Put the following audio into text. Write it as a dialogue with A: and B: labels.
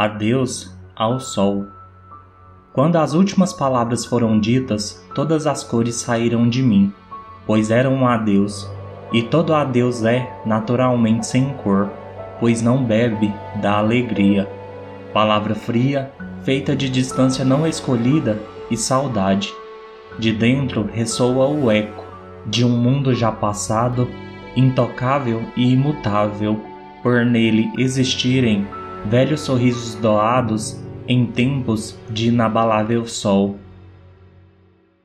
A: Adeus ao sol. Quando as últimas palavras foram ditas, todas as cores saíram de mim, pois eram um adeus, e todo adeus é naturalmente sem cor, pois não bebe da alegria. Palavra fria, feita de distância não escolhida e saudade. De dentro ressoa o eco de um mundo já passado, intocável e imutável, por nele existirem velhos sorrisos doados em tempos de inabalável sol.